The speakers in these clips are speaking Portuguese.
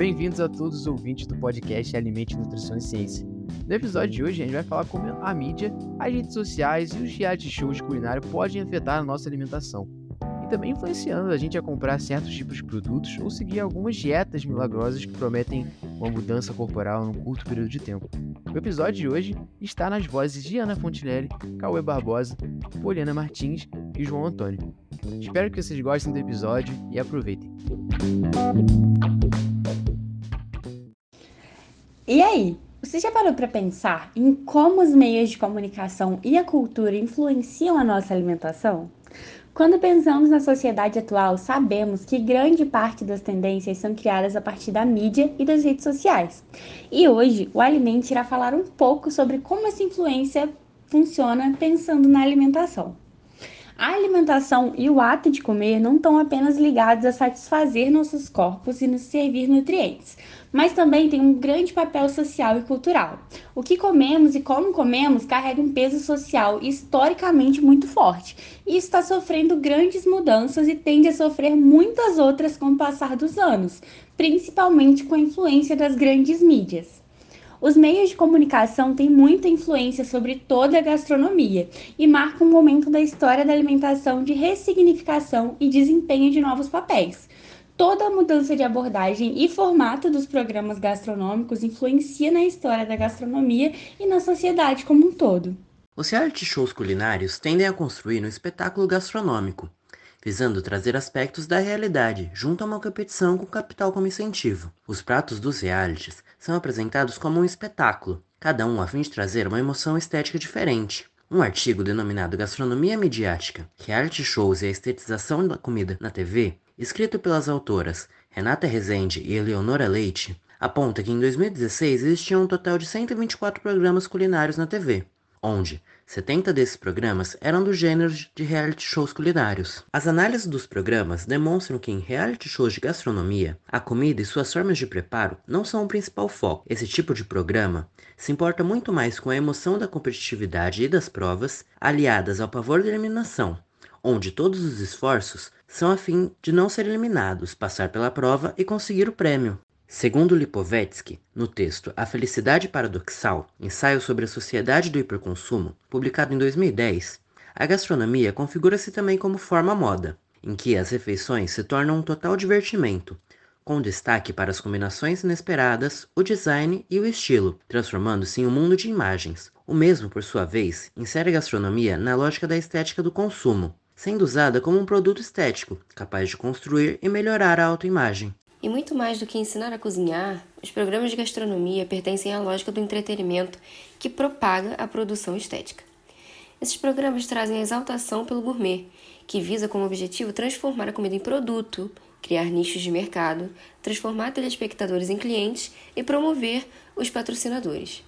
Bem-vindos a todos os ouvintes do podcast Alimente, Nutrição e Ciência. No episódio de hoje, a gente vai falar como a mídia, as redes sociais e os reality shows de culinária podem afetar a nossa alimentação. E também influenciando a gente a comprar certos tipos de produtos ou seguir algumas dietas milagrosas que prometem uma mudança corporal num curto período de tempo. O episódio de hoje está nas vozes de Ana Fontinelli, Cauê Barbosa, Poliana Martins e João Antônio. Espero que vocês gostem do episódio e aproveitem. E aí, você já parou para pensar em como os meios de comunicação e a cultura influenciam a nossa alimentação? Quando pensamos na sociedade atual, sabemos que grande parte das tendências são criadas a partir da mídia e das redes sociais. E hoje, o Alimente irá falar um pouco sobre como essa influência funciona pensando na alimentação. A alimentação e o ato de comer não estão apenas ligados a satisfazer nossos corpos e nos servir nutrientes, mas também tem um grande papel social e cultural. O que comemos e como comemos carrega um peso social historicamente muito forte e está sofrendo grandes mudanças e tende a sofrer muitas outras com o passar dos anos, principalmente com a influência das grandes mídias. Os meios de comunicação têm muita influência sobre toda a gastronomia e marcam um momento da história da alimentação de ressignificação e desempenho de novos papéis. Toda a mudança de abordagem e formato dos programas gastronômicos influencia na história da gastronomia e na sociedade como um todo. Os reality shows culinários tendem a construir um espetáculo gastronômico, visando trazer aspectos da realidade junto a uma competição com capital como incentivo. Os pratos dos realities são apresentados como um espetáculo, cada um a fim de trazer uma emoção estética diferente. Um artigo denominado Gastronomia Midiática, Reality Shows e a Estetização da Comida na TV, escrito pelas autoras Renata Rezende e Eleonora Leite, aponta que em 2016 existiam um total de 124 programas culinários na TV, onde 70 desses programas eram do gênero de reality shows culinários. As análises dos programas demonstram que em reality shows de gastronomia, a comida e suas formas de preparo não são o principal foco. Esse tipo de programa se importa muito mais com a emoção da competitividade e das provas, aliadas ao pavor da eliminação, onde todos os esforços são a fim de não ser eliminados, passar pela prova e conseguir o prêmio. Segundo Lipovetsky, no texto A Felicidade Paradoxal, ensaio sobre a sociedade do hiperconsumo, publicado em 2010, a gastronomia configura-se também como forma moda, em que as refeições se tornam um total divertimento, com destaque para as combinações inesperadas, o design e o estilo, transformando-se em um mundo de imagens. O mesmo, por sua vez, insere a gastronomia na lógica da estética do consumo, sendo usada como um produto estético, capaz de construir e melhorar a autoimagem. E muito mais do que ensinar a cozinhar, os programas de gastronomia pertencem à lógica do entretenimento que propaga a produção estética. Esses programas trazem a exaltação pelo gourmet, que visa como objetivo transformar a comida em produto, criar nichos de mercado, transformar telespectadores em clientes e promover os patrocinadores.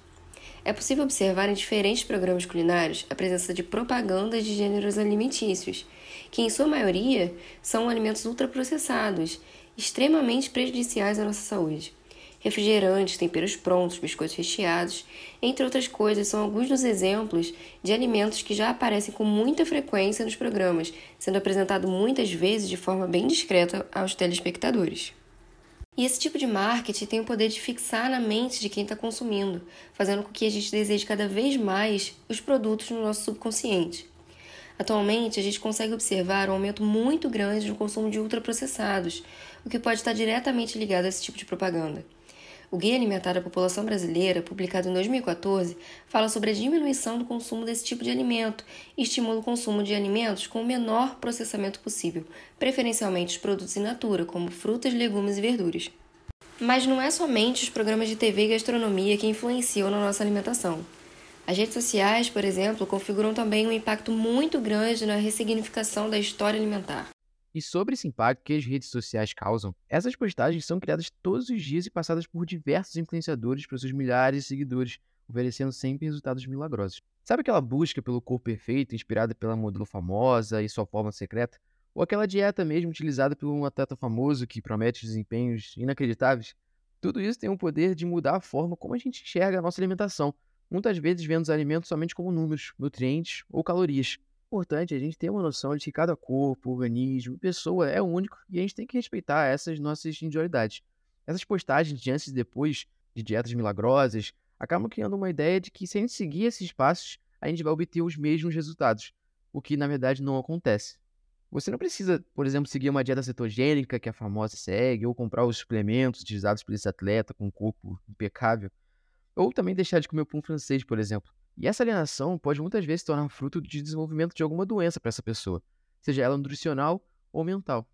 É possível observar em diferentes programas culinários a presença de propagandas de gêneros alimentícios, que em sua maioria são alimentos ultraprocessados extremamente prejudiciais à nossa saúde. Refrigerantes, temperos prontos, biscoitos recheados, entre outras coisas, são alguns dos exemplos de alimentos que já aparecem com muita frequência nos programas, sendo apresentado muitas vezes de forma bem discreta aos telespectadores. E esse tipo de marketing tem o poder de fixar na mente de quem está consumindo, fazendo com que a gente deseje cada vez mais os produtos no nosso subconsciente. Atualmente, a gente consegue observar um aumento muito grande no consumo de ultraprocessados, o que pode estar diretamente ligado a esse tipo de propaganda. O Guia Alimentar da População Brasileira, publicado em 2014, fala sobre a diminuição do consumo desse tipo de alimento e estimula o consumo de alimentos com o menor processamento possível, preferencialmente os produtos in natura, como frutas, legumes e verduras. Mas não é somente os programas de TV e gastronomia que influenciam na nossa alimentação. As redes sociais, por exemplo, configuram também um impacto muito grande na ressignificação da história alimentar. E sobre esse impacto que as redes sociais causam, essas postagens são criadas todos os dias e passadas por diversos influenciadores para seus milhares de seguidores, oferecendo sempre resultados milagrosos. Sabe aquela busca pelo corpo perfeito, inspirada pela modelo famosa e sua forma secreta? Ou aquela dieta mesmo utilizada por um atleta famoso que promete desempenhos inacreditáveis? Tudo isso tem o poder de mudar a forma como a gente enxerga a nossa alimentação, muitas vezes vendo os alimentos somente como números, nutrientes ou calorias. Importante a gente ter uma noção de que cada corpo, organismo, pessoa é único e a gente tem que respeitar essas nossas individualidades. Essas postagens de antes e depois de dietas milagrosas acabam criando uma ideia de que se a gente seguir esses passos, a gente vai obter os mesmos resultados, o que na verdade não acontece. Você não precisa, por exemplo, seguir uma dieta cetogênica que a famosa segue, ou comprar os suplementos utilizados por esse atleta com um corpo impecável, ou também deixar de comer pão francês, por exemplo. E essa alienação pode muitas vezes se tornar fruto de desenvolvimento de alguma doença para essa pessoa, seja ela nutricional ou mental.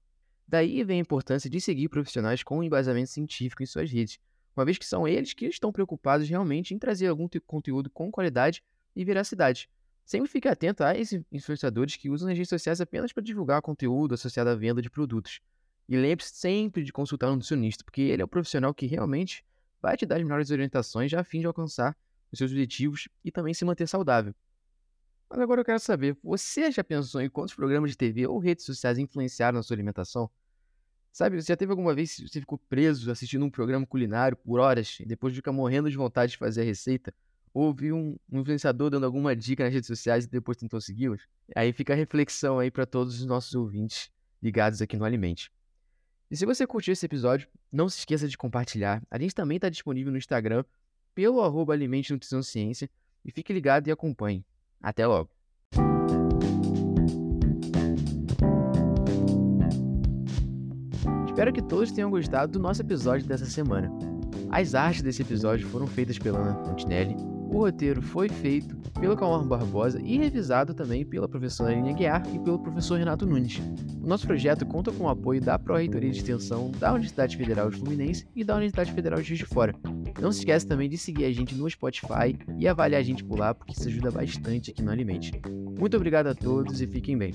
Daí vem a importância de seguir profissionais com embasamento científico em suas redes, uma vez que são eles que estão preocupados realmente em trazer algum conteúdo com qualidade e veracidade. Sempre fique atento a esses influenciadores que usam as redes sociais apenas para divulgar conteúdo associado à venda de produtos. E lembre-se sempre de consultar um nutricionista, porque ele é o profissional que realmente vai te dar as melhores orientações a fim de alcançar os seus objetivos e também se manter saudável. Mas agora eu quero saber, você já pensou em quantos programas de TV ou redes sociais influenciaram na sua alimentação? Sabe, você já teve alguma vez que você ficou preso assistindo um programa culinário por horas e depois fica morrendo de vontade de fazer a receita? Ou viu um, influenciador dando alguma dica nas redes sociais e depois tentou segui-los? Aí fica a reflexão aí para todos os nossos ouvintes ligados aqui no Alimente. E se você curtiu esse episódio, não se esqueça de compartilhar. A gente também está disponível no Instagram pelo arroba Alimente Nutrição Ciência e fique ligado e acompanhe. Até logo! Espero que todos tenham gostado do nosso episódio dessa semana. As artes desse episódio foram feitas pela Ana Fontinelli, o roteiro foi feito pelo Calmar Barbosa e revisado também pela professora Aline Guiar e pelo professor Renato Nunes. O nosso projeto conta com o apoio da Pró-Reitoria de Extensão da Universidade Federal de Fluminense e da Universidade Federal de Juiz de Fora. Não se esquece também de seguir a gente no Spotify e avaliar a gente por lá, porque isso ajuda bastante aqui no Alimente. Muito obrigado a todos e fiquem bem.